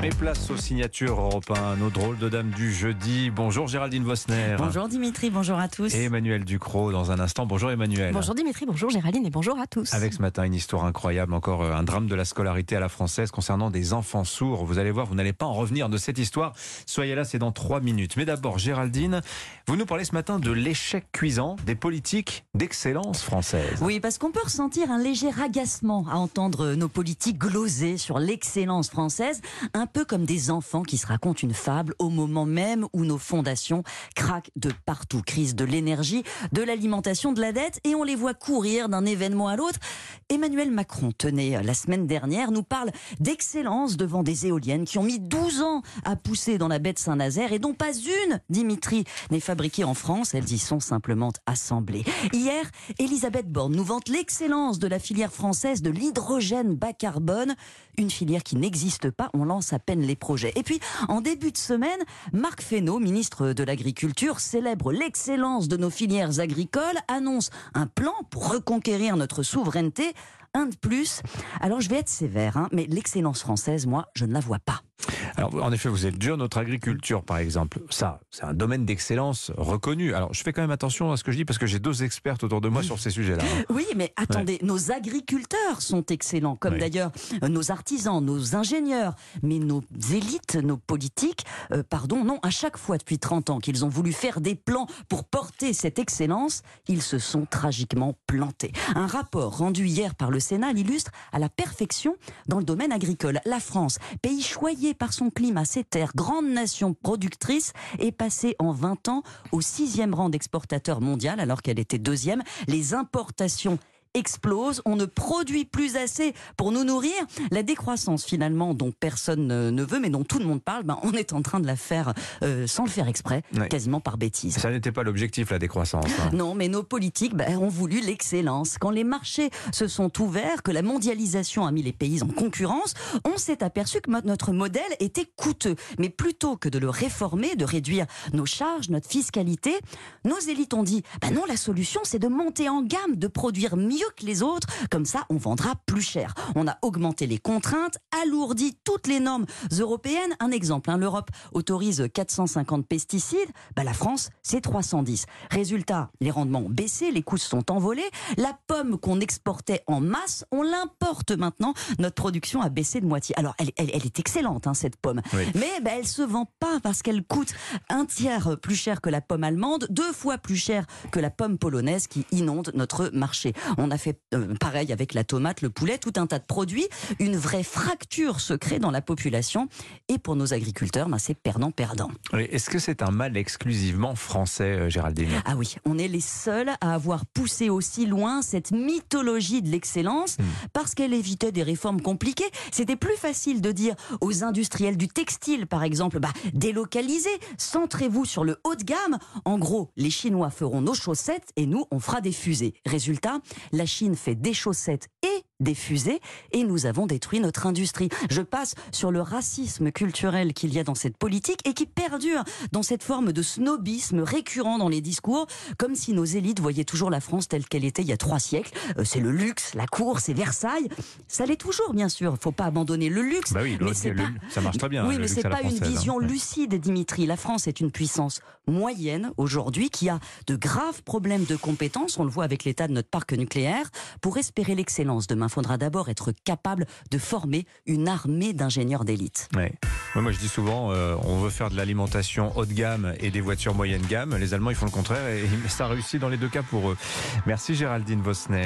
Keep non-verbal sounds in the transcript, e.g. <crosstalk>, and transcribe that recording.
Mais place aux signatures européennes, nos drôles de dames du jeudi. Bonjour Géraldine Vosner. Bonjour Dimitri, bonjour à tous. Et Emmanuel Ducrot dans un instant. Bonjour Emmanuel. Bonjour Dimitri, bonjour Géraldine et bonjour à tous. Avec ce matin une histoire incroyable, encore euh, un drame de la scolarité à la française concernant des enfants sourds. Vous allez voir, vous n'allez pas en revenir de cette histoire. Soyez là, c'est dans trois minutes. Mais d'abord, Géraldine, vous nous parlez ce matin de l'échec cuisant des politiques d'excellence française. Oui, parce qu'on peut ressentir un léger agacement à entendre nos politiques gloser sur l'excellence française, un peu comme des enfants qui se racontent une fable au moment même où nos fondations craquent de partout. Crise de l'énergie, de l'alimentation, de la dette, et on les voit courir d'un événement à l'autre. Emmanuel Macron, tenait la semaine dernière, nous parle d'excellence devant des éoliennes qui ont mis 12 ans à pousser dans la baie de Saint-Nazaire et dont pas une, Dimitri, n'est fabriquée en France. Elles y sont simplement assemblées. Hier, Elisabeth Borne nous vante l'excellence de la filière française de l'hydrogène bas carbone, une filière qui n'existe pas. On lance à les projets. Et puis, en début de semaine, Marc Fesneau, ministre de l'Agriculture, célèbre l'excellence de nos filières agricoles, annonce un plan pour reconquérir notre souveraineté. Un de plus. Alors, je vais être sévère, hein, mais l'excellence française, moi, je ne la vois pas. Alors, en effet, vous êtes dur. Notre agriculture, par exemple, ça, c'est un domaine d'excellence reconnu. Alors, je fais quand même attention à ce que je dis parce que j'ai deux expertes autour de moi sur ces sujets-là. hein. <laughs> Oui, mais attendez, nos agriculteurs sont excellents, comme Oui. d'ailleurs euh, nos artisans, nos ingénieurs, mais nos élites, nos politiques, euh, pardon, non, à chaque fois depuis 30 ans qu'ils ont voulu faire des plans pour porter cette excellence, ils se sont tragiquement plantés. Un rapport rendu hier par le Sénat l'illustre à la perfection dans le domaine agricole. La France, pays choyé par son climat, ses terres, grande nation productrice, est passée en 20 ans au sixième rang d'exportateur mondial alors qu'elle était deuxième. Les importations explosent, on ne produit plus assez pour nous nourrir. La décroissance finalement dont personne ne veut mais dont tout le monde parle, ben, on est en train de la faire euh, sans le faire exprès, quasiment par bêtise. Ça n'était pas l'objectif, la décroissance. hein. Non, mais nos politiques ben, ont voulu l'excellence. Quand les marchés se sont ouverts, que la mondialisation a mis les pays en concurrence, on s'est aperçu que notre modèle était coûteux. Mais plutôt que de le réformer, de réduire nos charges, notre fiscalité, nos élites ont dit ben non, la solution c'est de monter en gamme, de produire mieux que les autres. Comme ça, on vendra plus cher. On a augmenté les contraintes, alourdi toutes les normes européennes. Un exemple, hein, l'Europe autorise 450 pesticides, ben, la France c'est 310. Résultat, les rendements ont baissé, les coûts sont envolés. La pomme qu'on exportait en masse, on l'importe maintenant. Notre production a baissé de moitié. Alors, elle, elle- elle est excellente, hein, cette pomme. Oui. Mais ben, elle se vend pas parce qu'elle coûte un tiers plus cher que la pomme allemande, deux fois plus cher que la pomme polonaise qui inonde notre marché. On a fait euh, pareil avec la tomate, le poulet, tout un tas de produits. Une vraie fracture se crée dans la population. Et pour nos agriculteurs, ben, c'est perdant-perdant. Oui, Est-ce que c'est un mal exclusivement français, euh, Géraldine Ah oui, on est les seuls à avoir poussé aussi loin cette mythologie de l'excellence parce qu'elle évitait des réformes compliquées. C'était plus facile de dire aux industriels du textile, par exemple, bah, délocalisez, centrez-vous sur le haut de gamme. En gros, les Chinois feront nos chaussettes et nous, on fera des fusées. Résultat, la Chine fait des chaussettes et des fusées et nous avons détruit notre industrie. Je passe sur le racisme culturel qu'il y a dans cette politique et qui perdure dans cette forme de snobisme récurrent dans les discours, comme si nos élites voyaient toujours la France telle qu'elle était il y a trois siècles. Euh, c'est le luxe, la cour, c'est Versailles. Ça l'est toujours, bien sûr. Faut pas abandonner le luxe. Bah oui, mais c'est pas... ça marche très bien. Oui, mais c'est pas une hein. vision lucide, Dimitri. La France est une puissance moyenne aujourd'hui qui a de graves problèmes de compétences. On le voit avec l'état de notre parc nucléaire. Pour espérer l'excellence demain, faudra d'abord être capable de former une armée d'ingénieurs d'élite. Ouais, moi, je dis souvent, euh, on veut faire de l'alimentation haut de gamme et des voitures moyenne gamme. Les Allemands, ils font le contraire et <laughs> ça réussit dans les deux cas pour eux. Merci Géraldine Vosner.